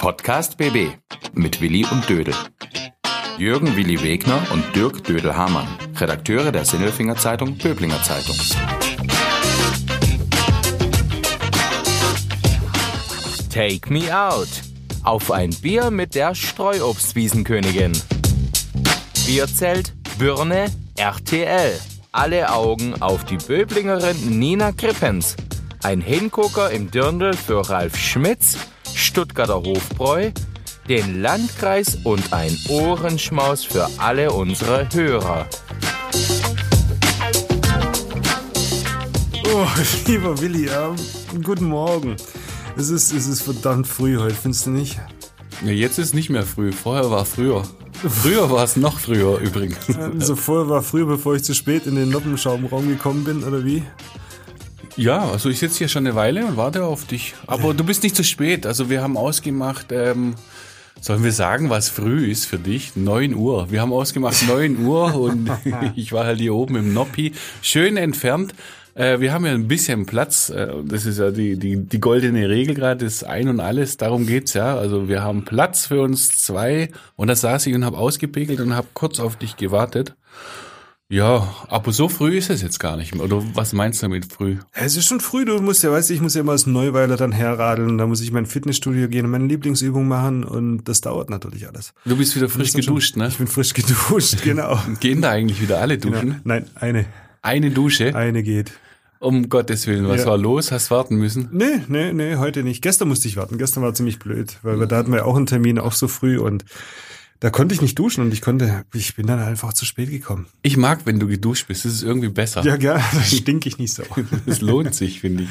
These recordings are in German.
Podcast BB mit Willi und Dödel. Jürgen Willi Wegner und Dirk Dödel-Hamann, Redakteure der Sinnelfinger Zeitung Böblinger Zeitung. Take me out. Auf ein Bier mit der Streuobstwiesenkönigin. Bierzelt, Birne, RTL. Alle Augen auf die Böblingerin Nina Krippens. Ein Hingucker im Dirndl für Ralf Schmitz, Stuttgarter Hofbräu, den Landkreis und ein Ohrenschmaus für alle unsere Hörer. Oh, lieber Willi, ja, guten Morgen. Es ist, es ist verdammt früh heute, findest du nicht? Ja, jetzt ist nicht mehr früh. Vorher war früher. Früher war es noch früher übrigens. Also vorher war früher, bevor ich zu spät in den Noppenschaumraum gekommen bin, oder wie? Ja, also ich sitze hier schon eine Weile und warte auf dich. Aber du bist nicht zu spät. Also wir haben ausgemacht, ähm, sollen wir sagen, was früh ist für dich? 9 Uhr. Wir haben ausgemacht 9 Uhr und ich war halt hier oben im Noppi, schön entfernt. Äh, wir haben ja ein bisschen Platz. Äh, das ist ja die, die, die goldene Regel gerade, das Ein und Alles. Darum geht's ja. Also wir haben Platz für uns zwei. Und da saß ich und habe ausgepegelt und habe kurz auf dich gewartet. Ja, aber so früh ist es jetzt gar nicht mehr. Oder was meinst du damit früh? Es ist schon früh, du musst ja, weißt du, ich muss ja immer aus Neuweiler dann herradeln, da muss ich mein Fitnessstudio gehen und meine Lieblingsübung machen und das dauert natürlich alles. Du bist wieder frisch geduscht, schon, ne? Ich bin frisch geduscht, genau. Gehen da eigentlich wieder alle genau. duschen? Nein, eine. Eine Dusche? Eine geht. Um Gottes Willen, was Ja. war los? Hast warten müssen? Nee, nee, nee, heute nicht. Gestern musste ich warten. Gestern war ziemlich blöd, weil wir, da hatten wir auch einen Termin, auch so früh und da konnte ich nicht duschen und ich konnte, ich bin dann einfach zu spät gekommen. Ich mag, wenn du geduscht bist. Das ist irgendwie besser. Ja, gerne, da stink ich nicht so. Das lohnt sich, finde ich.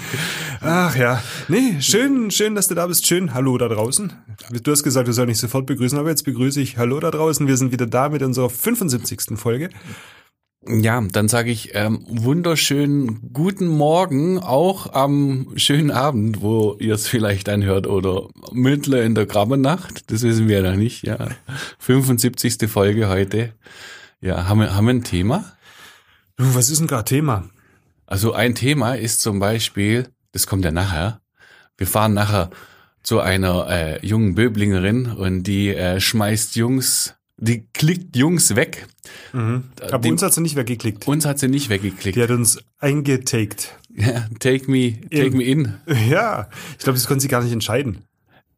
Ach ja. Nee, schön, schön, dass du da bist. Schön. Hallo da draußen. Du hast gesagt, du sollst mich sofort begrüßen, aber jetzt begrüße ich Hallo da draußen. Wir sind wieder da mit unserer 75. Folge. Ja, dann sage ich ähm, wunderschönen guten Morgen, auch am schönen Abend, wo ihr es vielleicht anhört, oder mittler in der Krabbernacht, das wissen wir ja noch nicht. Ja, 75. Folge heute. Ja, haben wir, haben wir ein Thema? Du, was ist denn gerade Thema? Also ein Thema ist zum Beispiel, das kommt ja nachher, wir fahren nachher zu einer äh, jungen Böblingerin und die äh, schmeißt Jungs, die klickt Jungs weg. Aber Die- uns hat sie nicht weggeklickt. Uns hat sie nicht weggeklickt. Die hat uns eingetaked. Ja, take me, take In- me in. Ja, ich glaube, das konnte sie gar nicht entscheiden.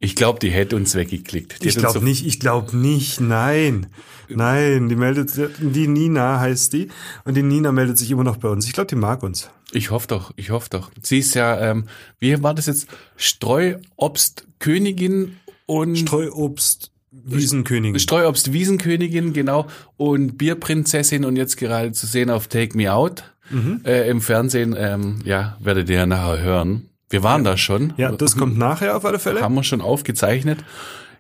Ich glaube, die hätte uns weggeklickt. Die Ich glaube so- nicht, ich glaube nicht, nein. Nein, die meldet, die Nina heißt die und die Nina meldet sich immer noch bei uns. Ich glaube, die mag uns. Ich hoffe doch, ich hoffe doch. Sie ist ja, ähm, wie war das jetzt? Streuobstkönigin und Streuobst, Wiesenkönigin. Streuobst-Wiesenkönigin, genau, und Bierprinzessin und jetzt gerade zu sehen auf Take Me Out äh, im Fernsehen. Ähm, ja, werdet ihr ja nachher hören. Wir waren da schon. Ja, das kommt nachher auf alle Fälle. haben wir schon aufgezeichnet.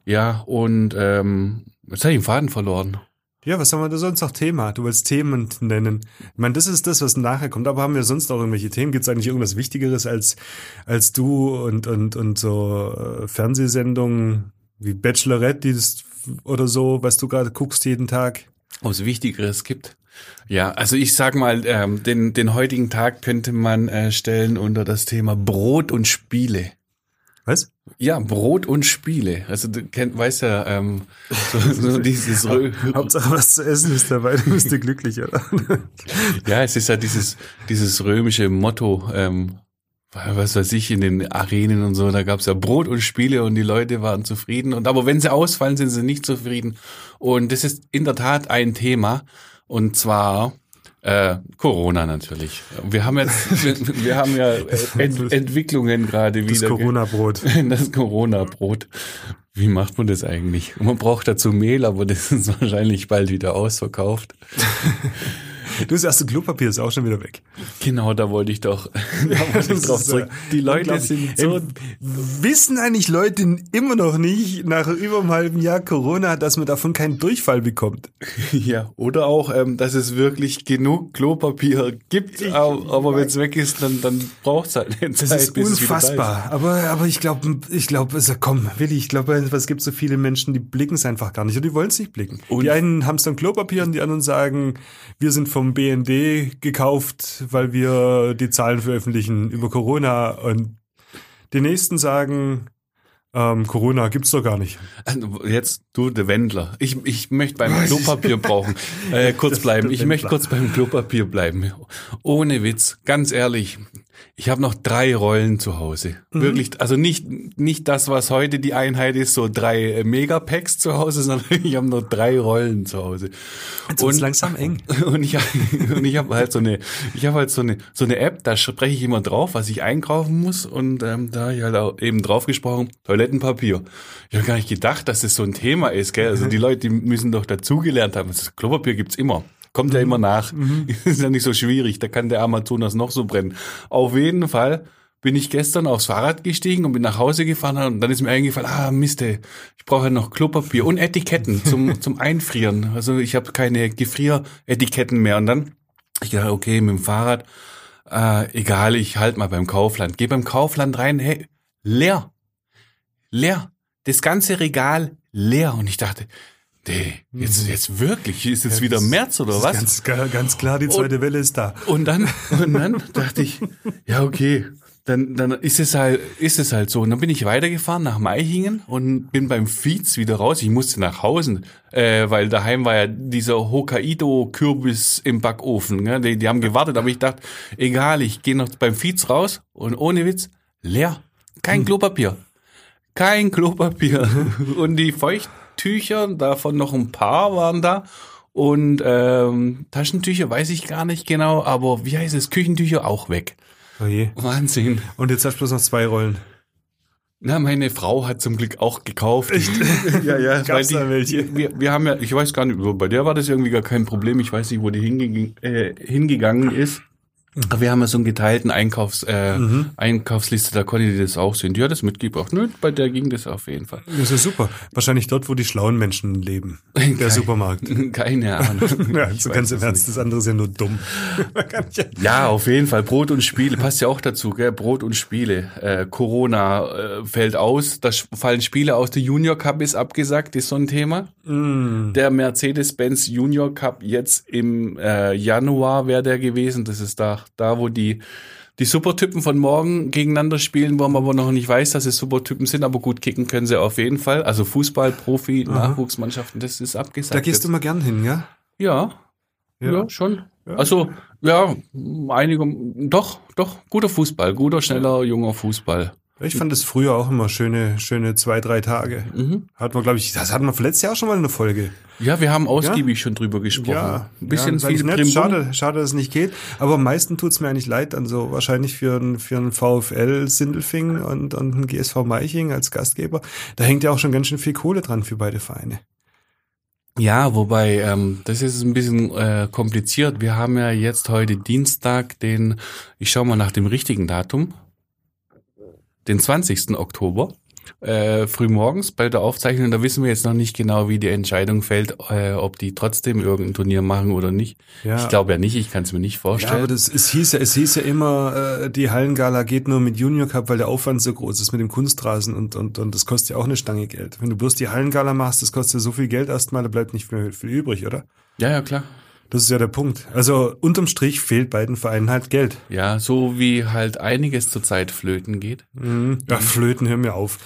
Ja, und ähm, jetzt habe ich den Faden verloren. Ja, was haben wir da sonst noch Thema? Du willst Themen nennen. Ich meine, das ist das, was nachher kommt. Aber haben wir sonst noch irgendwelche Themen? Gibt es eigentlich irgendwas Wichtigeres als, als du und, und, und so äh, Fernsehsendungen wie Bachelorette die das, oder so, was du gerade guckst jeden Tag? Ob es Wichtigeres gibt? Ja, also ich sag mal, ähm, den, den heutigen Tag könnte man äh, stellen unter das Thema Brot und Spiele. Was? Ja, Brot und Spiele. Also du kennt, weißt ja, ähm, so, so dieses Hauptsache was zu essen ist dabei, dann bist du glücklich, oder? Ja, es ist ja dieses, dieses römische Motto, ähm, was weiß ich, in den Arenen und so, da gab's ja Brot und Spiele und die Leute waren zufrieden. Und aber wenn sie ausfallen, sind sie nicht zufrieden. Und das ist in der Tat ein Thema. Und zwar äh, Corona natürlich. Wir haben jetzt, wir, wir haben ja Ent, Entwicklungen gerade Das wieder. Corona-Brot. Das Corona-Brot. Wie macht man das eigentlich? Man braucht dazu Mehl, aber das ist wahrscheinlich bald wieder ausverkauft. Du, das erste Klopapier ist auch schon wieder weg. Genau, da wollte ich doch, da wollte ich drauf ist, zurück. Die Leute sind so, Ähm, Wissen eigentlich Leute immer noch nicht, nach über einem halben Jahr Corona, dass man davon keinen Durchfall bekommt? ja, oder auch, ähm, dass es wirklich genug Klopapier gibt, aber, aber wenn es weg ist, dann, dann braucht es halt eine Das Zeit, ist bis es wieder da unfassbar. Aber, aber ich glaube, ich glaube, also komm, Willi, ich glaube, es gibt so viele Menschen, die blicken es einfach gar nicht und die wollen es nicht blicken. Und- die einen haben es dann Klopapier und die anderen sagen, wir sind vom BND gekauft, weil wir die Zahlen veröffentlichen über Corona und die nächsten sagen, Ähm, Corona gibt's doch gar nicht. Jetzt du, der Wendler. Ich, ich möchte beim Klopapier brauchen. Äh, kurz bleiben. Ich möchte kurz beim Klopapier bleiben. Ohne Witz, ganz ehrlich. Ich habe noch drei Rollen zu Hause. Mhm. Wirklich, also nicht nicht das, was heute die Einheit ist, so drei äh, Megapacks zu Hause, sondern ich habe noch drei Rollen zu Hause. Jetzt wird's langsam eng. Und ich, und ich habe halt so eine, ich habe halt so eine, so eine App, da spreche ich immer drauf, was ich einkaufen muss. Und ähm, da habe ich halt auch eben drauf gesprochen, Toilettenpapier. Ich habe gar nicht gedacht, dass das so ein Thema ist, gell? Also die Leute, die müssen doch dazugelernt haben. Das Klopapier gibt's immer. Kommt ja immer nach. Ist ja nicht so schwierig. Da kann der Amazonas noch so brennen. Auf jeden Fall bin ich gestern aufs Fahrrad gestiegen und bin nach Hause gefahren und dann ist mir eingefallen, ah Mist, ey, ich brauche ja noch Klopapier und Etiketten zum, zum Einfrieren. Also ich habe keine Gefrieretiketten mehr. Und dann ich dachte, okay, mit dem Fahrrad, äh, egal, ich halt mal beim Kaufland. Geh beim Kaufland rein, hey, leer. Leer. Das ganze Regal leer. Und ich dachte, nee, jetzt, jetzt wirklich, ist jetzt wieder März oder was? Ganz, ganz klar, die zweite Welle ist da. Und dann, und dann dachte ich, ja, okay, dann, dann ist es halt, ist es halt so. Und dann bin ich weitergefahren nach Maihingen und bin beim Fietz wieder raus. Ich musste nach Hause, äh, weil daheim war ja dieser Hokkaido-Kürbis im Backofen. Ne? Die, die haben gewartet, aber ich dachte, egal, ich gehe noch beim Fietz raus und ohne Witz, leer. Kein Klopapier. Kein Klopapier. Und die Feuchttücher, davon noch ein paar waren da. Und ähm, Taschentücher weiß ich gar nicht genau, aber wie heißt es? Küchentücher auch weg. Oh je. Wahnsinn. Und jetzt hast du bloß noch zwei Rollen. Na, meine Frau hat zum Glück auch gekauft. Echt? ja, ja. Gab's die, da welche? Wir, wir haben ja, ich weiß gar nicht, bei der war das irgendwie gar kein Problem. Ich weiß nicht, wo die hingegangen, äh, hingegangen ist. Aber wir haben ja so einen geteilten Einkaufs, äh, Einkaufsliste, da konnte die das auch sehen. Die hat das mitgebracht. Nö, bei der ging das auf jeden Fall. Das ist super. Wahrscheinlich dort, wo die schlauen Menschen leben. Der Kein- Supermarkt. Keine Ahnung. Ja, so ganz im Ernst, das andere ist ja nur dumm. Ja- Ja, auf jeden Fall. Brot und Spiele passt ja auch dazu, gell? Brot und Spiele. Äh, Corona äh, fällt aus, da fallen Spiele aus. Der Junior Cup ist abgesagt, ist so ein Thema. Der Mercedes-Benz Junior Cup jetzt im äh, Januar wäre der gewesen. Das ist da, da wo die die Supertypen von morgen gegeneinander spielen, wo man aber noch nicht weiß, dass es Supertypen sind, aber gut kicken können sie auf jeden Fall. Also Fußball, Profi, Nachwuchsmannschaften, das ist abgesagt. Da gehst jetzt. du mal gern hin, ja? Ja, ja, schon. Also, ja, einige, doch, doch, guter Fußball, guter, schneller, junger Fußball. Ich fand es früher auch immer schöne, schöne zwei, drei Tage. Mhm. Hat man, glaube ich, das hatten wir letztes Jahr schon mal eine Folge. Ja, wir haben ausgiebig schon drüber gesprochen. Ein bisschen ja, viel nett. Schade, schade, dass es nicht geht. Aber am meisten tut's mir eigentlich leid, dann so wahrscheinlich für einen für einen VfL Sindelfing und, und einen GSV Meiching als Gastgeber. Da hängt ja auch schon ganz schön viel Kohle dran für beide Vereine. Ja, wobei, ähm, das ist ein bisschen äh, kompliziert. Wir haben ja jetzt heute Dienstag den, ich schau mal nach dem richtigen Datum, den 20. Oktober. Äh, frühmorgens bei der Aufzeichnung, da wissen wir jetzt noch nicht genau, wie die Entscheidung fällt, äh, ob die trotzdem irgendein Turnier machen oder nicht. Ja. Ich glaube ja nicht, ich kann es mir nicht Ja, vorstellen. aber das, es hieß ja, es hieß ja immer, äh, die Hallengala geht nur mit Junior Cup, weil der Aufwand so groß ist mit dem Kunstrasen und, und, und das kostet ja auch eine Stange Geld. Wenn du bloß die Hallengala machst, das kostet ja so viel Geld erstmal, da bleibt nicht mehr viel übrig, oder? ja, ja, klar. Das ist ja der Punkt. Also unterm Strich fehlt beiden Vereinen halt Geld. Ja, so wie halt einiges zurzeit flöten geht. Ja, Flöten, hör mir auf.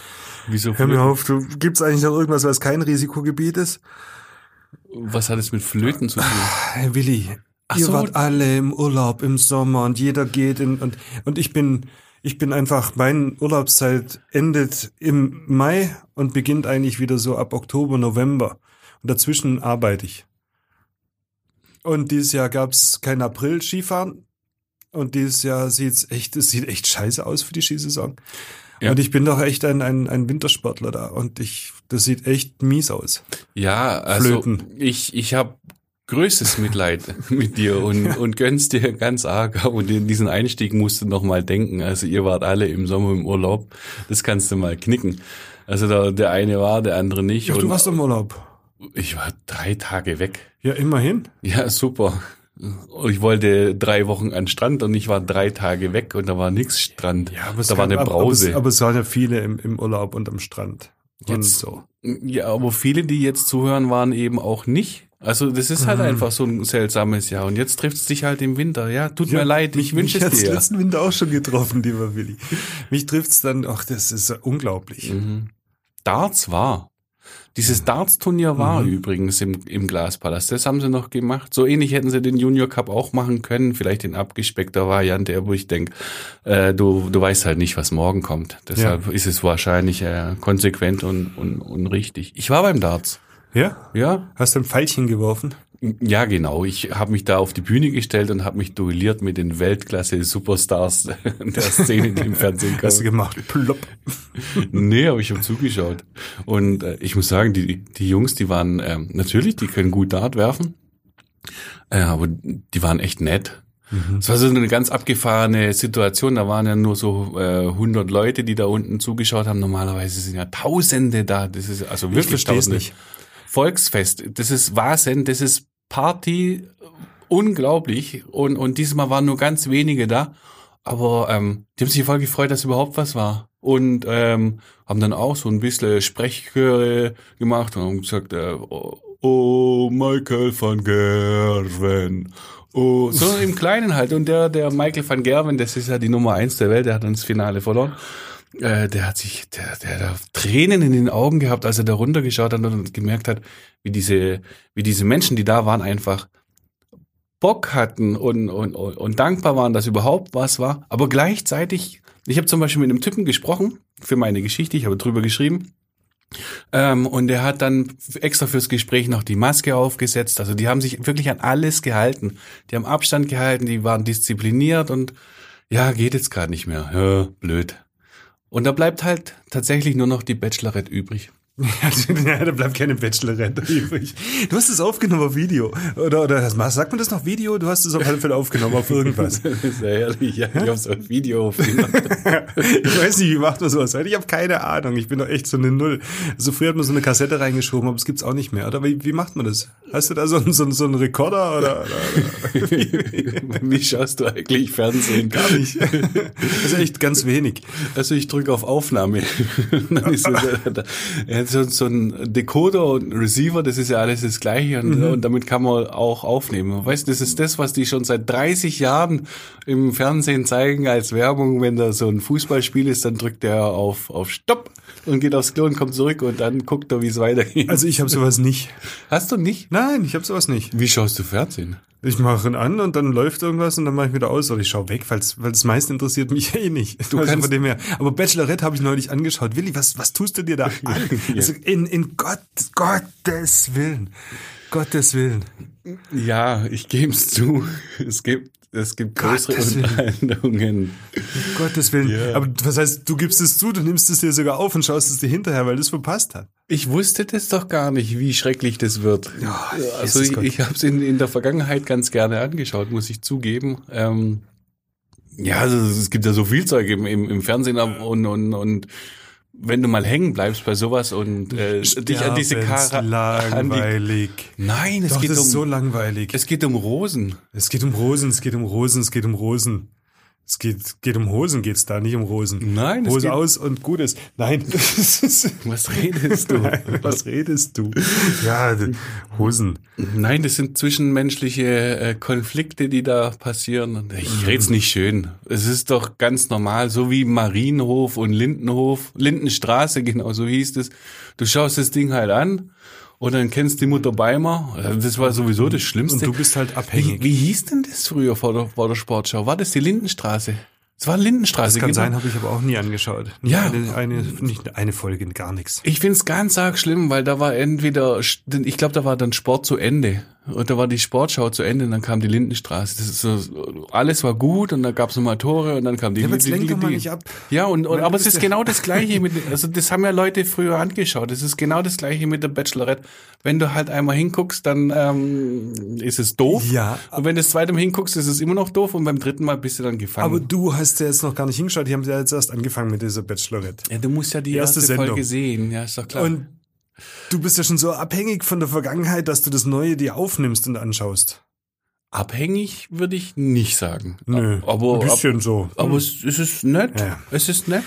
Wieso Hör mir flöten? auf, du gibt's eigentlich noch irgendwas, was kein Risikogebiet ist? Was hat es mit Flöten zu tun? Hey Willi, Ach ihr so. wart alle im Urlaub im Sommer und jeder geht in und und ich bin ich bin einfach meine Urlaubszeit endet im Mai und beginnt eigentlich wieder so ab Oktober November und dazwischen arbeite ich. Und dieses Jahr gab's kein April Skifahren und dieses Jahr sieht's echt es sieht echt scheiße aus für die Skisaison. Ja. Und ich bin doch echt ein, ein, ein Wintersportler da und ich das sieht echt mies aus. Ja, also Flöten. ich, ich habe größtes Mitleid mit dir und, und gönn's dir ganz arg. Und in diesen Einstieg musst du noch mal denken. Also ihr wart alle im Sommer im Urlaub. Das kannst du mal knicken. Also der, der eine war, der andere nicht. Ach, du warst im Urlaub. Ich war drei Tage weg. Ja, immerhin. Ja, super. Und ich wollte drei Wochen an Strand und ich war drei Tage weg und da war nix Strand. es da war eine Brause. Aber es, aber es waren ja viele im, im Urlaub und am Strand. Und Jetzt- so. Ja, aber viele, die jetzt zuhören, waren eben auch nicht. Also das ist Mhm. halt einfach so ein seltsames Jahr. Und jetzt trifft es dich halt im Winter. Ja, tut mir leid, ich wünsche es dir. letzten Winter auch schon getroffen, lieber Willi. Mich trifft's dann, ach, das ist ja unglaublich. Mhm. Darts war. Dieses Darts-Turnier war übrigens im, im Glaspalast. Das haben sie noch gemacht. So ähnlich hätten sie den Junior Cup auch machen können. Vielleicht in abgespeckter Variante, wo ich denke, äh, du, du weißt halt nicht, was morgen kommt. Deshalb ist es wahrscheinlich äh, konsequent und, und, und richtig. Ich war beim Darts. Ja? Ja, Hast du ein Pfeilchen geworfen? Ja, genau. Ich habe mich da auf die Bühne gestellt und habe mich duelliert mit den Weltklasse-Superstars der Szene, die im Fernsehen Hast du gemacht? Plopp. Nee, aber ich habe zugeschaut. Und äh, ich muss sagen, die, die Jungs, die waren ähm, natürlich, die können gut Dart werfen, äh, aber die waren echt nett. Es war so eine ganz abgefahrene Situation. Da waren ja nur so äh, 100 Leute, die da unten zugeschaut haben. Normalerweise sind ja Tausende da. Das ist also wirklich versteh's Tausende. nicht. Volksfest. Das ist Wahnsinn. Das ist Party. Unglaublich. Und, und diesmal waren nur ganz wenige da. Aber ähm, die haben sich voll gefreut, dass überhaupt was war. Und ähm, haben dann auch so ein bisschen Sprechchöre gemacht und haben gesagt, äh, oh, oh, Michael van Gerwen. Oh, so im Kleinen halt. Und der, der Michael van Gerwen, das ist ja die Nummer eins der Welt, der hat das Finale verloren. Äh, der hat sich, der, der hat Tränen in den Augen gehabt, als er da runtergeschaut hat und gemerkt hat, wie diese, wie diese Menschen, die da waren, einfach Bock hatten und, und, und, und dankbar waren, dass überhaupt was war. Aber gleichzeitig, ich habe zum Beispiel mit einem Typen gesprochen für meine Geschichte, ich habe drüber geschrieben. Ähm, und der hat dann extra fürs Gespräch noch die Maske aufgesetzt. Also die haben sich wirklich an alles gehalten. Die haben Abstand gehalten, die waren diszipliniert und ja, geht jetzt gerade nicht mehr. Ja, blöd. Und da bleibt halt tatsächlich nur noch die Bachelorette übrig. ja, da bleibt keine Bachelorette übrig. Du hast es aufgenommen auf Video. Oder, oder sagt man das noch Video? Du hast es auf alle Fälle aufgenommen auf irgendwas. Das ist ja herrlich. Ja, ich habe so ein Video aufgenommen. ich weiß nicht, wie macht man sowas heute? Ich habe keine Ahnung. Ich bin doch echt so eine Null. So früher hat man so eine Kassette reingeschoben, aber es gibt's auch nicht mehr. Oder wie, wie macht man das? Hast du da so, einen- so, einen- so einen Rekorder oder, oder, oder Wie schaust du eigentlich Fernsehen? gar nicht? Also echt ganz wenig. Also ich drücke auf Aufnahme. Dann ist es, hat so, ein Decoder und ein Receiver, das ist ja alles das gleiche und, und damit kann man auch aufnehmen. Weißt du, das ist das, was die schon seit 30 Jahren im Fernsehen zeigen als Werbung. Wenn da so ein Fußballspiel ist, dann drückt er auf, auf Stopp und geht aufs Klo und kommt zurück und dann guckt er, wie es weitergeht. Also ich habe sowas nicht. Hast du nicht? Nein, ich habe sowas nicht. Wie schaust du Fernsehen? Ich mache ihn an und dann läuft irgendwas und dann mache ich wieder aus oder ich schaue weg, weil's, weil das meiste interessiert mich eh nicht. Du also kannst- von dem her. Aber Bachelorette habe ich neulich angeschaut. Willi, was, was tust du dir da an? also in, in Gott, Gottes Willen. Gottes Willen. Ja, ich gebe es zu. Es gibt, es gibt größere Gottes. Unterhaltungen. Gottes Willen. Ja. Aber was heißt, du gibst es zu, du nimmst es dir sogar auf und schaust es dir hinterher, weil das verpasst hat. Ich wusste das doch gar nicht, wie schrecklich das wird. Ja, also Jesus ich, Gott. ich habe es in, in der Vergangenheit ganz gerne angeschaut, muss ich zugeben. Ähm, ja, also es gibt ja so viel Zeug im, im, im Fernsehen und, und, und wenn du mal hängen bleibst bei sowas und äh, dich an diese Kara an die, langweilig. Nein, es Doch, geht das um ist so langweilig. es geht um Rosen. Es geht um Rosen, es geht um Rosen, es geht um Rosen. Es geht, geht um Hosen, geht's da, nicht um Rosen. Nein, es Hose aus und gut ist. Nein, Was redest du? Nein, was redest du? Ja, Hosen. Nein, das sind zwischenmenschliche äh, Konflikte, die da passieren. Ich red's nicht schön. Es ist doch ganz normal, so wie Marienhof und Lindenhof, Lindenstraße, genau so hieß es. Du schaust das Ding halt an und dann kennst die Mutter Beimer. Das war sowieso das Schlimmste. Und du bist halt wie, abhängig. wie hieß denn das früher vor der, vor der Sportschau? War das die Lindenstraße? Es war Lindenstraße, Das kann genau. sein, habe ich aber auch nie angeschaut. Ja. Eine, eine, nicht eine Folge, gar nichts. Ich find's ganz arg schlimm, weil da war entweder, ich glaube, da war dann Sport zu Ende. Und da war die Sportschau zu Ende und dann kam die Lindenstraße. Das ist so, alles war gut und dann gab's nochmal Tore und dann kam die Ja, ab. Ja, und, und aber es ist genau das Gleiche mit, also das haben ja Leute früher angeschaut. Es ist genau das Gleiche mit der Bachelorette. Wenn du halt einmal hinguckst, dann ähm, ist es doof. Ja, Und wenn du das zweite Mal hinguckst, ist es immer noch doof und beim dritten Mal bist du dann gefangen. Aber du hast ja jetzt noch gar nicht hingeschaut. Die haben ja jetzt erst angefangen mit dieser Bachelorette. ja, du musst ja die, Die erste erste. Folge sehen. Ja, ist doch klar. Und du bist ja schon so abhängig von der Vergangenheit, dass du das Neue dir aufnimmst und anschaust. Abhängig würde ich nicht sagen. Nö, aber, ein bisschen so. aber es, es ist nett. Ja. Es ist nett.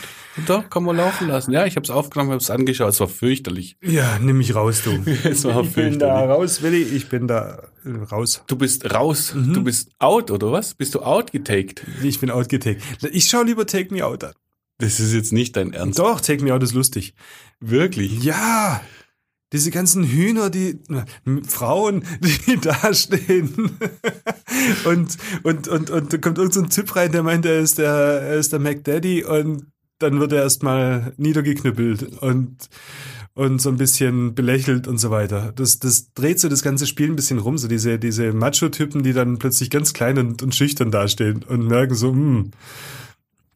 Doch, kann man laufen lassen. Ja, ich habe es aufgenommen, habe es angeschaut. Es war fürchterlich. Ja, nimm mich raus, du. Es war Ich bin da raus, Willi. Ich bin da äh, raus. Du bist raus. Mhm. Du bist out, oder was? Bist du outgetaked? Ich bin outgetaked. Ich schaue lieber Take Me Out an. Das ist jetzt nicht dein Ernst. Doch, Take Me Out ist lustig. Wirklich? Ja, diese ganzen Hühner, die na, Frauen, die da stehen. und, und, und, und da kommt irgend so ein Typ rein, der meint, er ist der, er ist der McDaddy und dann wird er erstmal niedergeknüppelt und, und so ein bisschen belächelt und so weiter. Das, das dreht so das ganze Spiel ein bisschen rum, so diese, diese Macho-Typen, die dann plötzlich ganz klein und, und schüchtern dastehen und merken so, hm,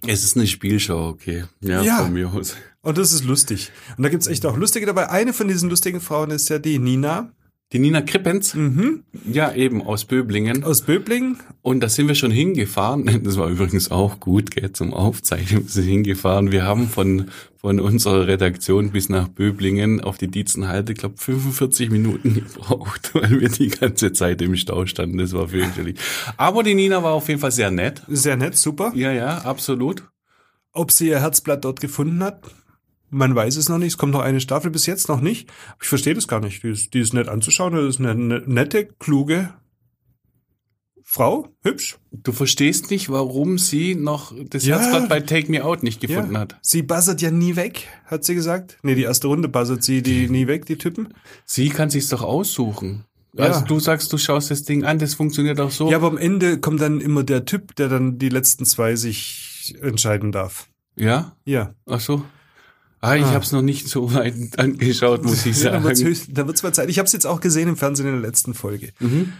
Es ist eine Spielshow, okay. Ja, Ja. von mir aus. und das ist lustig. Und da gibt's echt auch lustige dabei. Eine von diesen lustigen Frauen ist ja die Nina Die Nina Krippens, mhm. ja eben aus Böblingen. aus Böbling. Und da sind wir schon hingefahren. Das war übrigens auch gut, gell, zum Aufzeichnen. Wir sind hingefahren. Wir haben von, von unserer Redaktion bis nach Böblingen auf die Dietzenhalte, glaube 45 Minuten gebraucht, weil wir die ganze Zeit im Stau standen. Das war fürchterlich. Aber die Nina war auf jeden Fall sehr nett. Sehr nett, super. Ja, ja, absolut. Ob sie ihr Herzblatt dort gefunden hat, man weiß es noch nicht. Es kommt noch eine Staffel bis jetzt noch nicht. Ich verstehe das gar nicht. Die ist, die ist nett anzuschauen. Das ist eine, ne- nette, kluge Frau. Hübsch. Du verstehst nicht, warum sie noch das Ja. Herzblatt bei Take Me Out nicht gefunden ja. hat. Sie buzzert ja nie weg, hat sie gesagt. Nee, die erste Runde buzzert sie die nie weg, die Typen. Sie kann sich's doch aussuchen. Ja. Also du sagst, du schaust das Ding an, das funktioniert auch so. Ja, aber am Ende kommt dann immer der Typ, der dann die letzten zwei sich entscheiden darf. Ja? Ja. Ach so. Ah, ich Ah. hab's noch nicht so weit angeschaut, muss ich Ja, dann wird's sagen. dann wird's mal Zeit. Ich habe es jetzt auch gesehen im Fernsehen in der letzten Folge. Mhm.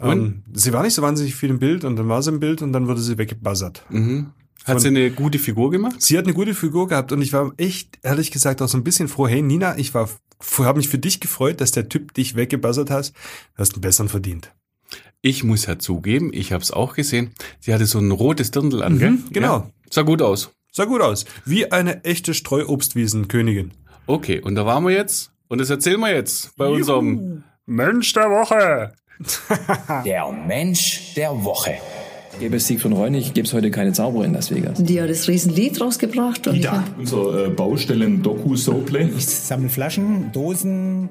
Ähm, sie war nicht so wahnsinnig viel im Bild und dann war sie im Bild und dann wurde sie weggebuzzert. Mhm. Hat sie eine gute Figur gemacht? Sie hat eine gute Figur gehabt und ich war echt, ehrlich gesagt, auch so ein bisschen froh. Hey Nina, ich war, habe mich für dich gefreut, dass der Typ dich weggebuzzert hast. Du hast einen besseren verdient. Ich muss ja zugeben, ich hab's auch gesehen. Sie hatte so ein rotes Dirndl an, gell? genau. Ja. Sah gut aus. Sah gut aus. Wie eine echte Streuobstwiesenkönigin. Okay, und da waren wir jetzt. Und das erzählen wir jetzt bei unserem Mensch der Woche. Der Mensch der Woche. Gäbe es Siegfried Reunig, gäbe es heute keine Zauberer in Las Vegas. Die hat das Riesenlied rausgebracht. Und hab- unser äh, Baustellen-Doku-Soaplay. Ich sammle Flaschen, Dosen.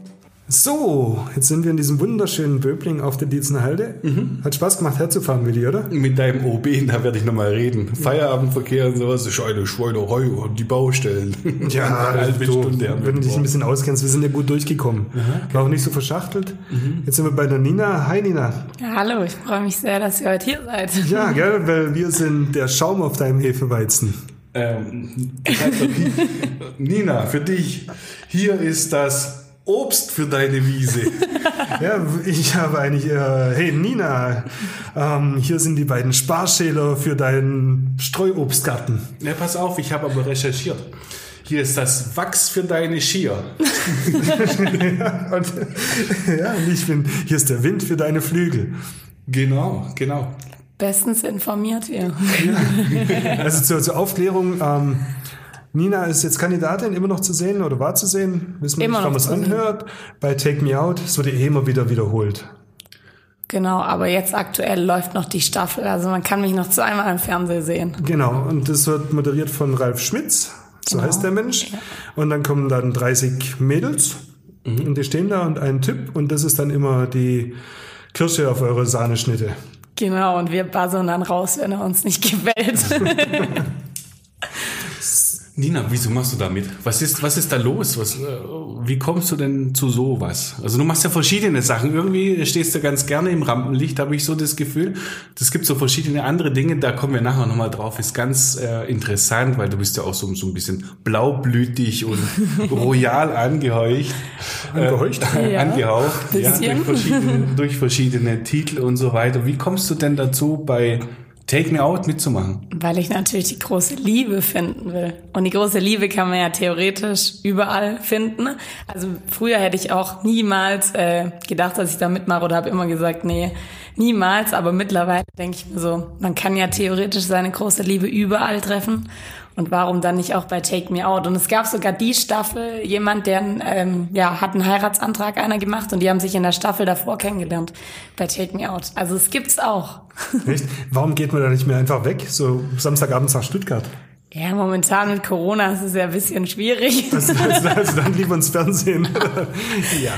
So, jetzt sind wir in diesem wunderschönen Böbling auf der Dietzenhalde. Hat Spaß gemacht herzufahren, Willi, oder? mit deinem OB, da werde ich nochmal reden. Feierabendverkehr und sowas, das ist eine Schweinerei und die Baustellen. Ja, halbe du, Stunde wenn du dich ein bisschen auskennst, wir sind ja gut durchgekommen. War auch nicht so verschachtelt. Jetzt sind wir bei der Nina. Hi Nina. Ja, hallo, ich freue mich sehr, dass ihr heute hier seid. Ja, gell, weil wir sind der Schaum auf deinem Hefeweizen. Ähm, Nina, für dich, hier ist das Obst für deine Wiese. Ja, ich habe eigentlich, äh, hey Nina, ähm, hier sind die beiden Sparschäler für deinen Streuobstgarten. Ja, pass auf, ich habe aber recherchiert. Hier ist das Wachs für deine Skier. Und, ja, und ich bin, hier ist der Wind für deine Flügel. Genau, genau. Bestens informiert ihr. Also zur, zur Aufklärung, ähm, Nina ist jetzt Kandidatin, immer noch zu sehen oder war zu sehen. Wissen wir nicht, wann man es anhört. Bei Take Me Out, es wurde eh immer wieder wiederholt. Genau, aber jetzt aktuell läuft noch die Staffel, also man kann mich noch zweimal im Fernsehen sehen. Genau, und das wird moderiert von Ralf Schmitz, so Genau. heißt der Mensch. Und dann kommen dann 30 Mädels und die stehen da und ein Typ und das ist dann immer die Kirsche auf eure Sahneschnitte. Genau, und wir buzzern dann raus, wenn er uns nicht gefällt. Nina, wieso machst du damit? Was ist, was ist da los? Was, äh, wie kommst du denn zu sowas? Also du machst ja verschiedene Sachen. Irgendwie stehst du ganz gerne im Rampenlicht, habe ich so das Gefühl. Es gibt so verschiedene andere Dinge, da kommen wir nachher nochmal drauf. Ist ganz äh, interessant, weil du bist ja auch so, so ein bisschen blaublütig und royal angeheucht. Angeheucht? Äh, Ja, angehaucht. Ja, durch, verschiedene, durch verschiedene Titel und so weiter. Wie kommst du denn dazu, bei Take Me Out mitzumachen? Weil ich natürlich die große Liebe finden will. Und die große Liebe kann man ja theoretisch überall finden. Also früher hätte ich auch niemals äh, gedacht, dass ich da mitmache oder habe immer gesagt, nee, niemals. Aber mittlerweile denke ich mir so, man kann ja theoretisch seine große Liebe überall treffen. Und warum dann nicht auch bei Take Me Out? Und es gab sogar die Staffel, jemand, der ähm, ja, hat einen Heiratsantrag einer gemacht und die haben sich in der Staffel davor kennengelernt bei Take Me Out. Also es gibt's auch. Echt? Warum geht man da nicht mehr einfach weg? So Samstagabends nach Stuttgart. Ja, momentan mit Corona ist es ja ein bisschen schwierig. Also, also, dann lieber ins Fernsehen. ja.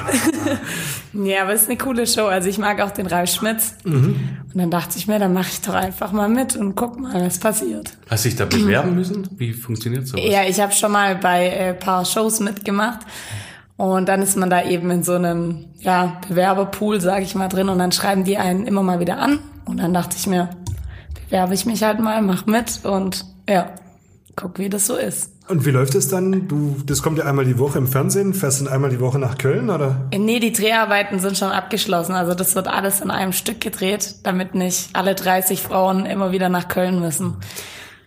Ja, aber es ist eine coole Show. Also ich mag auch den Ralf Schmitz. Mhm. Und dann dachte ich mir, dann mache ich doch einfach mal mit und guck mal, was passiert. Hast du dich da bewerben müssen? Wie funktioniert sowas? Ja, ich habe schon mal bei äh, paar Shows mitgemacht. Und dann ist man da eben in so einem ja, Bewerberpool, sage ich mal, drin. Und dann schreiben die einen immer mal wieder an. Und dann dachte ich mir, bewerbe ich mich halt mal, mach mit und ja, guck, wie das so ist. Und wie läuft es dann? Du, das kommt ja einmal die Woche im Fernsehen, fährst dann einmal die Woche nach Köln, oder? Äh, nee, die Dreharbeiten sind schon abgeschlossen. Also das wird alles in einem Stück gedreht, damit nicht alle 30 Frauen immer wieder nach Köln müssen.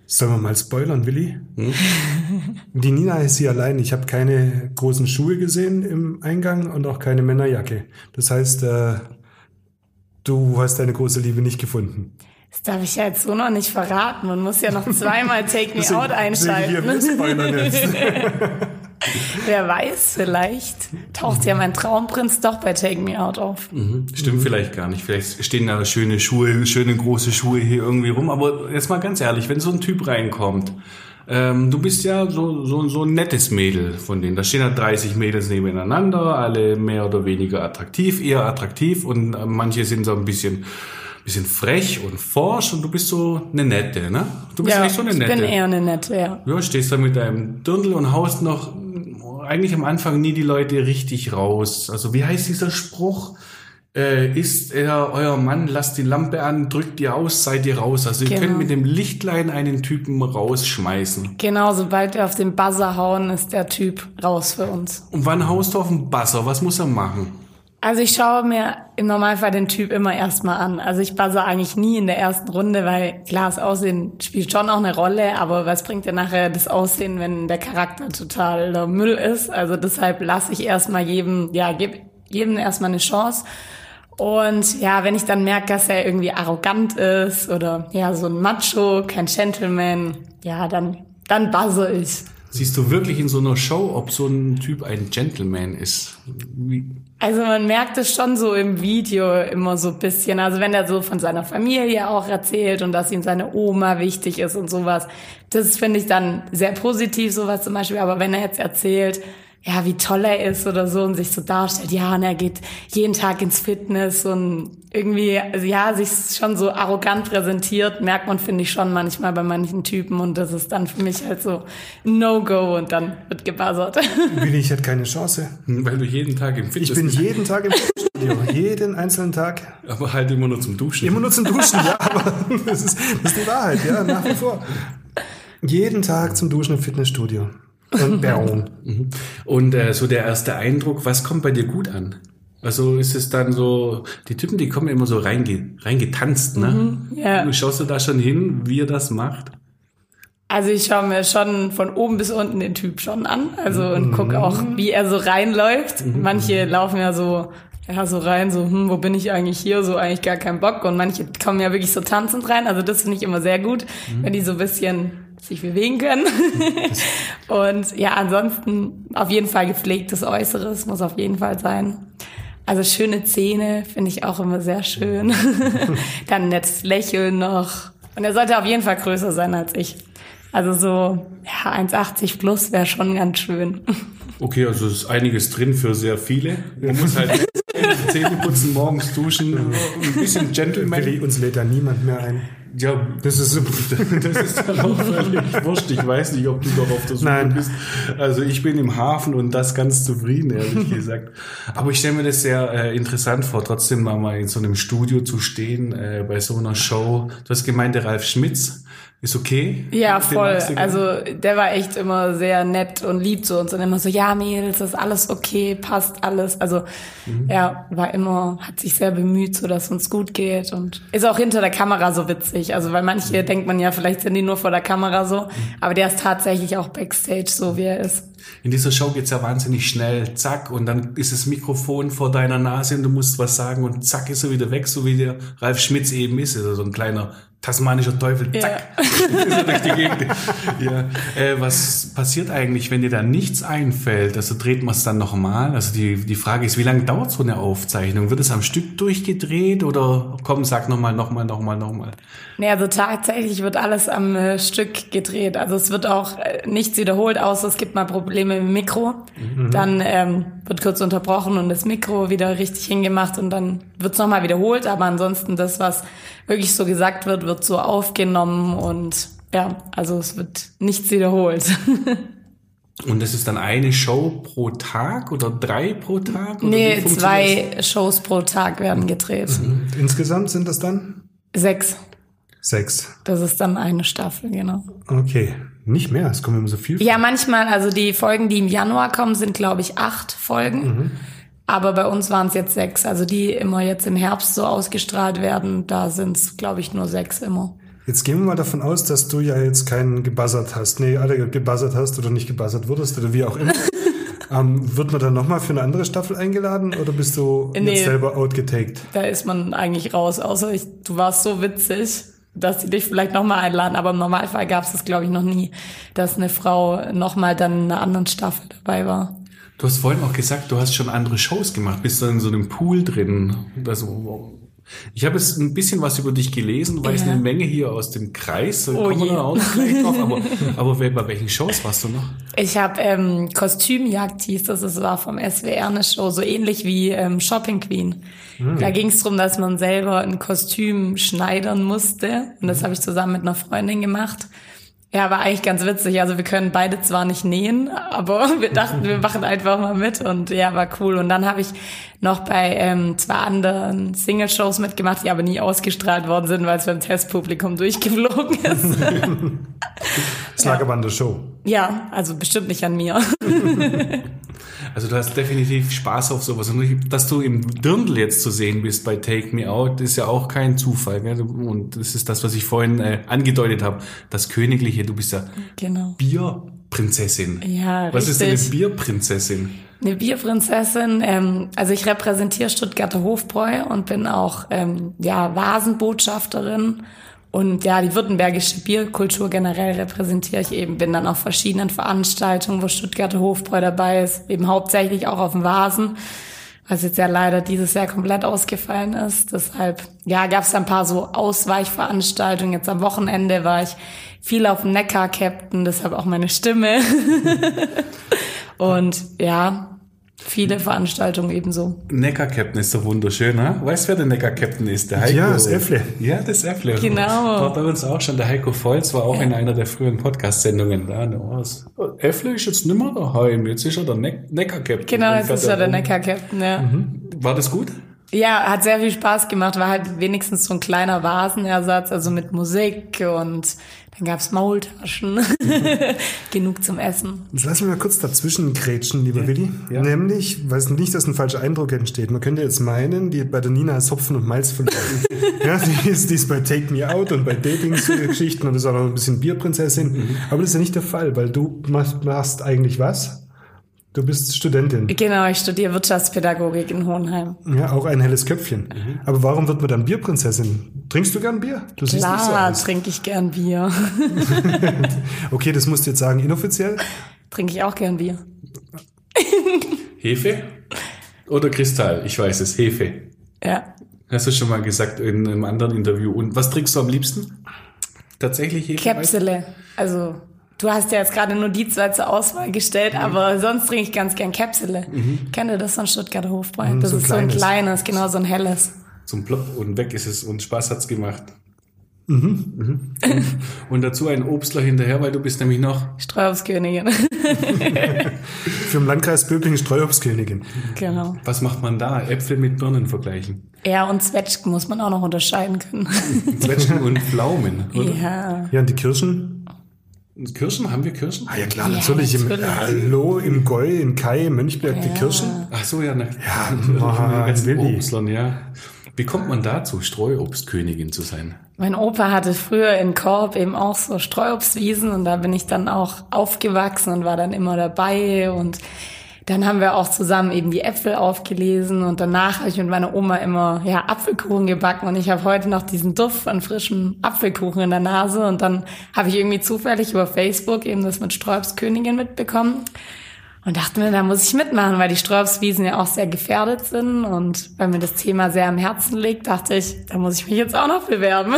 Sollen wir mal spoilern, Willi? Hm? Die Nina ist hier allein. Ich habe keine großen Schuhe gesehen im Eingang und auch keine Männerjacke. Das heißt, äh, du hast deine große Liebe nicht gefunden. Das darf ich ja jetzt so noch nicht verraten. Man muss ja noch zweimal Take Me Out einschalten. Wer weiß, vielleicht taucht ja mein Traumprinz doch bei Take Me Out auf. Mhm. Stimmt mhm. vielleicht gar nicht. Vielleicht stehen da schöne Schuhe, schöne große Schuhe hier irgendwie rum. Aber jetzt mal ganz ehrlich, wenn so ein Typ reinkommt, ähm, du bist ja so, so, so ein nettes Mädel von denen. Da stehen ja 30 Mädels nebeneinander, alle mehr oder weniger attraktiv, eher attraktiv und äh, manche sind so ein bisschen bisschen frech und forsch und du bist so eine Nette, ne? Du bist ja, nicht so eine Nette. Ich bin eher eine Nette, ja. Ja, stehst da mit deinem Dirndl und haust noch eigentlich am Anfang nie die Leute richtig raus. Also wie heißt dieser Spruch? Äh, ist er euer Mann, lasst die Lampe an, drückt ihr aus, seid ihr raus. Also genau. ihr könnt mit dem Lichtlein einen Typen rausschmeißen. Genau, sobald wir auf den Buzzer hauen, ist der Typ raus für uns. Und wann haust du auf den Buzzer? Was muss er machen? Also ich schaue mir im Normalfall den Typ immer erstmal an. Also ich buzzer eigentlich nie in der ersten Runde, weil klar, das Aussehen spielt schon auch eine Rolle, aber was bringt dir nachher das Aussehen, wenn der Charakter total Müll ist? Also deshalb lasse ich erstmal jedem, ja, gebe jedem erstmal eine Chance. Und ja, wenn ich dann merke, dass er irgendwie arrogant ist oder ja, so ein Macho, kein Gentleman, ja, dann, dann buzzer ich. Siehst du wirklich in so einer Show, ob so ein Typ ein Gentleman ist? Wie? Also man merkt es schon so im Video immer so bisschen. Also wenn er so von seiner Familie auch erzählt und dass ihm seine Oma wichtig ist und sowas. Das finde ich dann sehr positiv, sowas zum Beispiel. Aber wenn er jetzt erzählt, ja, wie toll er ist oder so und sich so darstellt, ja, und er geht jeden Tag ins Fitness und irgendwie, also ja, sich schon so arrogant präsentiert, merkt man, finde ich schon manchmal bei manchen Typen und das ist dann für mich halt so No-Go und dann wird gebuzzert. Willi, ich hätte keine Chance. Weil du jeden Tag im Fitness Ich bin jeden Tag im Fitnessstudio, jeden einzelnen Tag. Aber halt immer nur zum Duschen. Immer nur zum Duschen, ja, aber das ist, das ist die Wahrheit, ja, nach wie vor. Jeden Tag zum Duschen im Fitnessstudio. Und Baron. Mhm. Und äh, so der erste Eindruck, was kommt bei dir gut an? Also ist es dann so, die Typen, die kommen immer so reinge, reingetanzt, ne? Mhm, ja. Schaust du da schon hin, wie er das macht? Also ich schaue mir schon von oben bis unten den Typ schon an, also und gucke auch, wie er so reinläuft. Mhm. Manche laufen ja so, ja so rein, so hm, wo bin ich eigentlich hier, so eigentlich gar keinen Bock. Und manche kommen ja wirklich so tanzend rein. Also das finde ich immer sehr gut, mhm. wenn die so ein bisschen sich bewegen können. und ja, ansonsten auf jeden Fall gepflegtes Äußeres muss auf jeden Fall sein. Also schöne Zähne finde ich auch immer sehr schön. Dann nettes Lächeln noch. Und er sollte auf jeden Fall größer sein als ich. Also so ja, 1,80 plus wäre schon ganz schön. Okay, also ist einiges drin für sehr viele. Man muss halt Zähne putzen, morgens duschen, ein bisschen Gentleman. Willi, uns lädt da niemand mehr ein. Ja, das ist, das ist dann auch völlig wurscht. Ich weiß nicht, ob du doch auf der Suche Nein. bist. Also ich bin im Hafen und das ganz zufrieden, ehrlich gesagt. Aber ich stelle mir das sehr äh, interessant vor, trotzdem mal, mal in so einem Studio zu stehen, äh, bei so einer Show. Du hast gemeint, der Ralf Schmitz ist okay. Ja, voll. Also der war echt immer sehr nett und lieb zu uns und immer so, ja Mädels, ist alles okay, passt alles. Also mhm. er war immer, hat sich sehr bemüht, so dass uns gut geht und ist auch hinter der Kamera so witzig. Also weil manche mhm. denkt man ja, vielleicht sind die nur vor der Kamera so, mhm. aber der ist tatsächlich auch Backstage so, wie er ist. In dieser Show geht's ja wahnsinnig schnell, zack, und dann ist das Mikrofon vor deiner Nase und du musst was sagen und zack ist er wieder weg, so wie der Ralf Schmitz eben ist, also so ein kleiner tasmanischer Teufel, zack, er durch die Gegend. Ja. Äh, was passiert eigentlich, wenn dir da nichts einfällt? Also dreht man es dann nochmal? Also die, die Frage ist, wie lange dauert so eine Aufzeichnung? Wird es am Stück durchgedreht oder komm, sag nochmal, nochmal, nochmal, nochmal? Nee, also tatsächlich wird alles am äh, Stück gedreht. Also es wird auch äh, nichts wiederholt, außer es gibt mal Probleme im Mikro. Mhm. Dann ähm, wird kurz unterbrochen und das Mikro wieder richtig hingemacht und dann wird es nochmal wiederholt. Aber ansonsten das, was wirklich so gesagt wird, wird so aufgenommen und ja, also es wird nichts wiederholt. Und das ist dann eine Show pro Tag oder drei pro Tag? Oder nee, zwei Shows pro Tag werden gedreht. Mhm. Insgesamt sind das dann? Sechs. Sechs. Das ist dann eine Staffel, genau. Okay. Nicht mehr, es kommen immer so viel. Ja, manchmal, also die Folgen, die im Januar kommen, sind, glaube ich, acht Folgen. Mhm. Aber bei uns waren es jetzt sechs. Also die immer jetzt im Herbst so ausgestrahlt werden, da sind es, glaube ich, nur sechs immer. Jetzt gehen wir mal davon aus, dass du ja jetzt keinen gebuzzert hast. Nee, alle gebuzzert hast oder nicht gebuzzert wurdest oder wie auch immer. ähm, wird man dann nochmal für eine andere Staffel eingeladen oder bist du nee, jetzt selber outgetaked? Da ist man eigentlich raus, außer ich, du warst so witzig, dass sie dich vielleicht nochmal einladen. Aber im Normalfall gab es das, glaube ich, noch nie, dass eine Frau nochmal dann in einer anderen Staffel dabei war. Du hast vorhin auch gesagt, du hast schon andere Shows gemacht. Bist du in so einem Pool drin? Also, ich habe jetzt ein bisschen was über dich gelesen, weiß ja. eine Menge hier aus dem Kreis. Da oh kommen wir dann auch gleich drauf. Aber, aber bei welchen Shows warst du noch? Ich habe ähm, Kostümjagd hieß das. Es war vom SWR eine Show, so ähnlich wie ähm, Shopping Queen. Mhm. Da ging es darum, dass man selber ein Kostüm schneidern musste. Und das mhm. habe ich zusammen mit einer Freundin gemacht. Ja, war eigentlich ganz witzig. Also wir können beide zwar nicht nähen, aber wir dachten, wir machen einfach mal mit und ja, war cool. Und dann habe ich noch bei ähm, zwei anderen Single-Shows mitgemacht, die aber nie ausgestrahlt worden sind, weil es beim Testpublikum durchgeflogen ist. Es lag aber an der Show. Ja, also bestimmt nicht an mir. Also du hast definitiv Spaß auf sowas. Und dass du im Dirndl jetzt zu sehen bist bei Take Me Out, ist ja auch kein Zufall. Gell? Und das ist das, was ich vorhin äh, angedeutet habe. Das Königliche, du bist ja genau. Bierprinzessin. Ja, Was richtig. ist denn eine Bierprinzessin? Eine Bierprinzessin, ähm, also ich repräsentiere Stuttgarter Hofbräu und bin auch ähm, ja, Vasenbotschafterin und ja, die württembergische Bierkultur generell repräsentiere ich eben, bin dann auf verschiedenen Veranstaltungen, wo Stuttgarter Hofbräu dabei ist, eben hauptsächlich auch auf dem Vasen, was jetzt ja leider dieses Jahr komplett ausgefallen ist. Deshalb, ja, gab es ein paar so Ausweichveranstaltungen. Jetzt am Wochenende war ich viel auf dem Neckar-Captain, deshalb auch meine Stimme. Und ja, Viele Veranstaltungen ebenso. Neckar-Captain ist so wunderschön, ne? Weißt du, wer der Neckar-Captain ist? Der Heiko. Ja, das Äffle. Ja, das Äffle. Genau. War bei uns auch schon. Der Heiko Volz war auch ja. in einer der frühen Podcast-Sendungen da. Äffle ist jetzt nimmer daheim. Jetzt ist er der ne Neckar-Captain. Genau, jetzt ist er der Neckar-Captain, ja. Mhm. War das gut? Ja, hat sehr viel Spaß gemacht. War halt wenigstens so ein kleiner Vasenersatz, also mit Musik und dann gab's Maultaschen. Genug zum Essen. Jetzt lass mich mal kurz dazwischen grätschen, lieber ja. Willi. Ja. Nämlich, weil es nicht, dass ein falscher Eindruck entsteht. Man könnte jetzt meinen, die bei der Nina ist Hopfen und Malz verloren. ja, die ist, die ist bei Take Me Out und bei Dating-Geschichten und ist auch noch ein bisschen Bierprinzessin. Mhm. Aber das ist ja nicht der Fall, weil du machst, machst eigentlich was? Du bist Studentin. Genau, ich studiere Wirtschaftspädagogik in Hohenheim. Ja, auch ein helles Köpfchen. Mhm. Aber warum wird man dann Bierprinzessin? Trinkst du gern Bier? Du siehst Klar, nicht so trinke ich gern Bier. okay, das musst du jetzt sagen, inoffiziell? Trinke ich auch gern Bier. Hefe? Oder Kristall? Ich weiß es, Hefe. Ja. Hast du schon mal gesagt in einem anderen Interview. Und was trinkst du am liebsten? Tatsächlich Hefe? Käpsele. Also Du hast ja jetzt gerade nur die zwei zur Auswahl gestellt, mhm. aber sonst trinke ich ganz gern Käpsele. Mhm. Kennt ihr das von Stuttgarter Hofbräu? Mhm, das so ist so ein kleines, genau so ein helles. Zum Plopp und weg ist es und Spaß hat's gemacht. Mhm. Mhm. Und, und, dazu ein Obstler hinterher, weil du bist nämlich noch Streuobstkönigin. Für den Landkreis Böblingen Streuobstkönigin. Genau. Was macht man da? Äpfel mit Birnen vergleichen? Ja, und Zwetschgen muss man auch noch unterscheiden können. Zwetschgen und Pflaumen, oder? Ja. Ja, und die Kirschen? Kirschen, haben wir Kirschen? Ah ja klar, ja, natürlich. Im, Hallo, im Goi, in Kai, in Mönchberg, ja. die Kirschen. Ach so, ja. Na, ja, oh, ganz Obstlern, ja. Wie kommt man dazu, Streuobstkönigin zu sein? Mein Opa hatte früher in Korb eben auch so Streuobstwiesen und da bin ich dann auch aufgewachsen und war dann immer dabei und dann haben wir auch zusammen eben die Äpfel aufgelesen und danach habe ich mit meiner Oma immer ja Apfelkuchen gebacken und ich habe heute noch diesen Duft von frischem Apfelkuchen in der Nase und dann habe ich irgendwie zufällig über Facebook eben das mit Sträubs Königin mitbekommen und dachte mir, da muss ich mitmachen, weil die Sträubswiesen ja auch sehr gefährdet sind und weil mir das Thema sehr am Herzen liegt, dachte ich, da muss ich mich jetzt auch noch bewerben.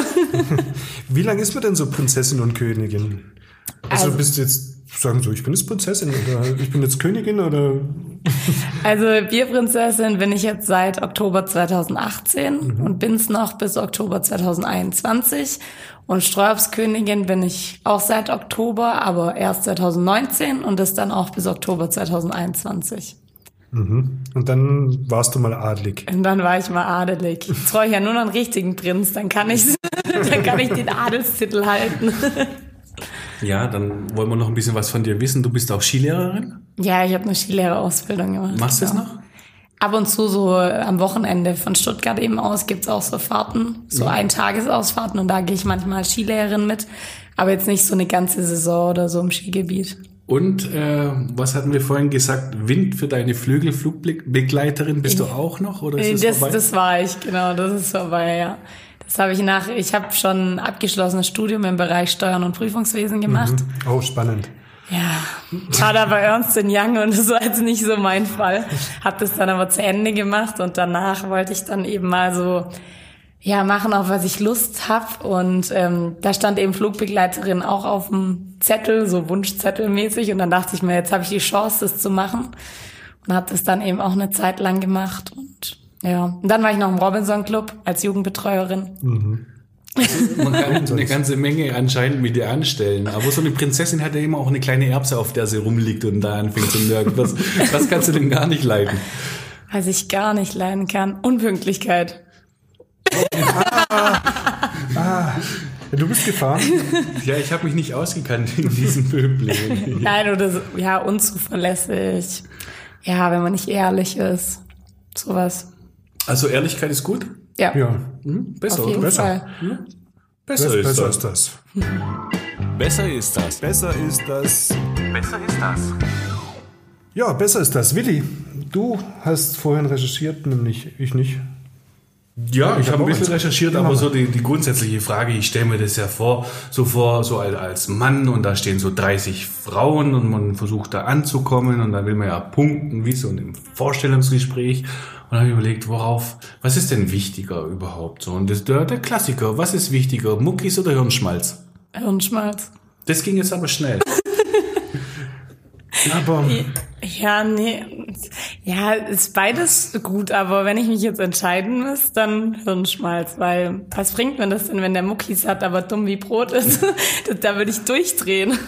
Wie lange ist man denn so Prinzessin und Königin? Also, also bist du jetzt sagen so, ich bin jetzt Prinzessin oder ich bin jetzt Königin oder? Also Bierprinzessin bin ich jetzt seit Oktober 2018 mhm. und bin's noch bis Oktober 2021. Und Streuobstkönigin bin ich auch seit Oktober, aber erst 2019 und das dann auch bis Oktober 2021. Mhm. Und dann warst du mal adelig. Und dann war ich mal adelig. Jetzt brauche ich ja nur noch einen richtigen Prinz, dann kann ich, dann kann ich den Adelstitel halten. Ja, dann wollen wir noch ein bisschen was von dir wissen. Du bist auch Skilehrerin? Ja, ich habe eine Skilehrerausbildung gemacht. Machst du das noch? Ab und zu so am Wochenende von Stuttgart eben aus gibt's auch so Fahrten, so ja. Eintagesausfahrten und da gehe ich manchmal als Skilehrerin mit, aber jetzt nicht so eine ganze Saison oder so im Skigebiet. Und äh, was hatten wir vorhin gesagt? Wind für deine Flügelflugbegleiterin bist du auch noch oder ist das, das vorbei? Das war ich, genau, das ist vorbei, ja. Das habe ich nach, ich habe schon ein abgeschlossenes Studium im Bereich Steuern und Prüfungswesen gemacht. Mhm. Oh, spannend. Ja, war da bei Ernst Young und das war jetzt nicht so mein Fall. Hab das dann aber zu Ende gemacht und danach wollte ich dann eben mal so ja machen, auf was ich Lust hab und ähm, da stand eben Flugbegleiterin auch auf dem Zettel, so Wunschzettelmäßig und dann dachte ich mir, jetzt habe ich die Chance, das zu machen und habe das dann eben auch eine Zeit lang gemacht und ja, und dann war ich noch im Robinson Club als Jugendbetreuerin. Mhm. Also man kann eine ganze Menge anscheinend mit dir anstellen. Aber so eine Prinzessin hat ja immer auch eine kleine Erbse, auf der sie rumliegt und da anfängt zu nörgeln. Was, was kannst du denn gar nicht leiden? Was ich gar nicht leiden kann, Unpünktlichkeit. ah, ah. Du bist gefahren? Ja, ich habe mich nicht ausgekannt in diesem Pöbling. Nein, oder so, ja, unzuverlässig. Ja, wenn man nicht ehrlich ist. Sowas. Also Ehrlichkeit ist gut? Ja. ja. Hm? Besser, Auf jeden besser. Fall. Hm? Besser, besser, ist, besser das. ist das. Besser ist das. Besser ist das. Besser ist das. Ja, besser ist das. Willi, du hast vorhin recherchiert, nämlich ich nicht. Ja, ich habe ein bisschen recherchiert, aber so die, die grundsätzliche Frage, ich stelle mir das ja vor, so vor, so als, als Mann und da stehen so 30 Frauen und man versucht da anzukommen und dann will man ja punkten, wie so in einem Vorstellungsgespräch. Und habe ich überlegt, worauf, was ist denn wichtiger überhaupt so? Und das, der, der Klassiker, was ist wichtiger, Muckis oder Hirnschmalz? Hirnschmalz. Das ging jetzt aber schnell. aber ja, nee, ja, ist beides gut, aber wenn ich mich jetzt entscheiden muss, dann Hirnschmalz, weil was bringt mir das denn, wenn der Muckis hat, aber dumm wie Brot ist? da würde ich durchdrehen.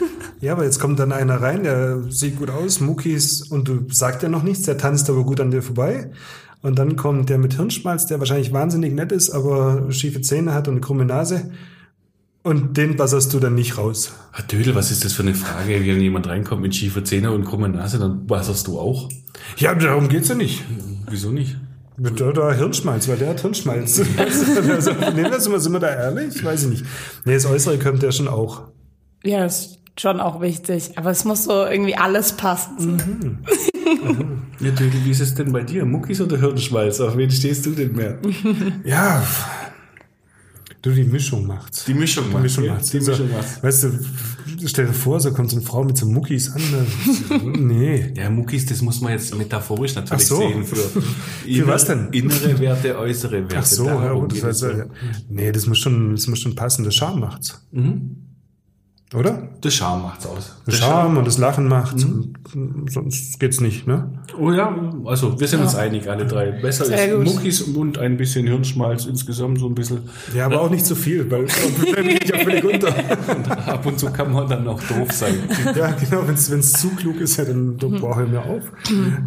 Ja, aber jetzt kommt dann einer rein, der sieht gut aus, Muckis, und du sagst ja noch nichts, der tanzt aber gut an dir vorbei. Und dann kommt der mit Hirnschmalz, der wahrscheinlich wahnsinnig nett ist, aber schiefe Zähne hat und eine krumme Nase. Und den buzzerst du dann nicht raus. Herr Dödel, was ist das für eine Frage? Wenn jemand reinkommt mit schiefe Zähne und krumme Nase, dann buzzerst du auch? Ja, darum geht's ja nicht. Wieso nicht? Mit der, der Hirnschmalz, weil der hat Hirnschmalz. also, nehmen wir, sind wir da ehrlich? Weiß ich nicht. Nee, das Äußere kommt ja schon auch. Ja, ist schon auch wichtig. Aber es muss so irgendwie alles passen. Mhm. Ja, Dödel, wie ist es denn bei dir? Muckis oder Hirnschmalz? Auf wen stehst du denn mehr? ja, du die Mischung macht's. Die Mischung Die macht's. Mischung ja, macht's. Die So, Mischung macht's. Weißt du, stell dir vor, so kommt so eine Frau mit so Muckis an. ne? nee. Ja, Muckis, das muss man jetzt metaphorisch natürlich Ach so. sehen. Für, Für was denn? Innere Werte, äußere Werte. Ach so, Darum ja, gut, das heißt, ja. Nee, das muss schon, das muss schon passen. Das Charme macht's. Mhm. Oder? Der Charme macht's aus. Das Der Charme und das Lachen macht's. Und sonst geht's nicht, ne? Oh ja, also wir sind uns einig, alle drei. Besser Sehr ist gut. Muckis und ein bisschen Hirnschmalz insgesamt so ein bisschen. Ja, aber auch nicht zu viel, weil dann geht ja völlig unter. Ab und zu kann man dann auch doof sein. Ja, genau, wenn es zu klug ist, ja, dann, dann brauche ich mir auf.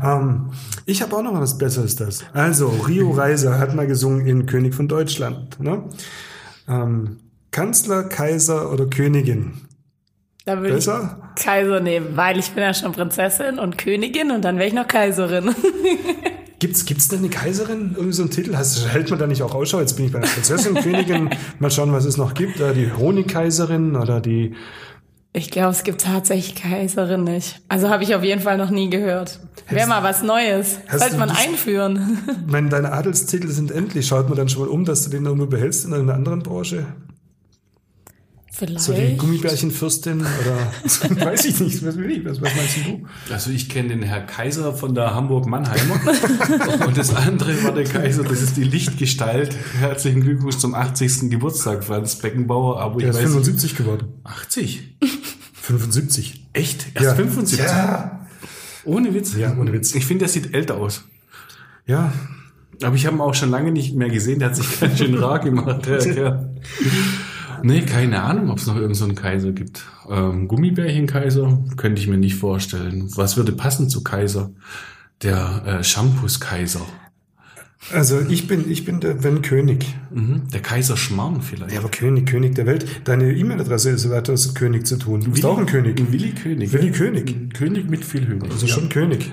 Ähm, ich habe auch noch was Besseres das. Also, Rio Reiser hat mal gesungen in König von Deutschland. Ne? Ähm, Kanzler, Kaiser oder Königin? Da würde ich? Kaiser nehmen, weil ich bin ja schon Prinzessin und Königin und dann wäre ich noch Kaiserin. Gibt's, gibt's denn eine Kaiserin? Irgendwie so einen Titel? Hast, hält man da nicht auch Ausschau? Jetzt bin ich bei der Prinzessin, Königin. Mal schauen, was es noch gibt. Die Honigkaiserin oder die Ich glaube, es gibt tatsächlich Kaiserin nicht. Also habe ich auf jeden Fall noch nie gehört. Wäre mal was Neues. Sollte man einführen. Wenn deine Adelstitel sind endlich, schaut man dann schon mal um, dass du den irgendwo behältst in einer anderen Branche? Vielleicht. So die Gummibärchenfürstin oder weiß ich nicht, was, was, was meinst du? Also ich kenne den Herr Kaiser von der Hamburg-Mannheimer und das andere war der Kaiser, das ist die Lichtgestalt. Herzlichen Glückwunsch zum 80. Geburtstag, Franz Beckenbauer. Aber Der ich ist weiß 75 geworden. 80? 75. Echt? Erst Ja. 75? Ja. Ohne Witz? Ja, ohne Witz. Ich finde, der sieht älter aus. Ja, Aber ich habe ihn auch schon lange nicht mehr gesehen. Der hat sich ganz schön rar gemacht. Kerl. Nee, keine Ahnung, ob es noch irgendeinen so einen Kaiser gibt. Ähm, Gummibärchen-Kaiser könnte ich mir nicht vorstellen. Was würde passen zu Kaiser? Der äh, Shampoos-Kaiser. also ich bin, ich bin der wenn König. Mhm. Der Kaiser Schmarrn vielleicht. Ja, aber König, König der Welt. Deine E-Mail-Adresse ist weiter mit König zu tun. Du bist auch ein König. Willi König. Willi ja? König. Ein König mit viel Höhe. Also schon König.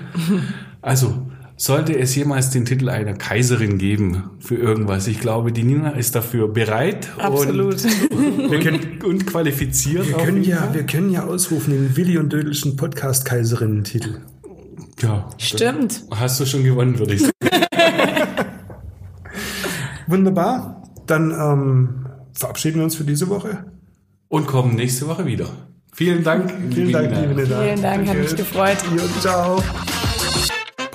Also, sollte es jemals den Titel einer Kaiserin geben für irgendwas, ich glaube, die Nina ist dafür bereit Absolut. Und, und, und qualifiziert. Wir können ja, Fall. wir können ja ausrufen den Willi und Dödelschen Podcast Kaiserinnen-Titel. ja, Stimmt. hast du schon gewonnen, würde ich sagen. Wunderbar. Dann ähm, verabschieden wir uns für diese Woche. Und kommen nächste Woche wieder. Vielen Dank. Vielen Dank, liebe Nina. Vielen Dank, hat mich gefreut. Jo, ciao.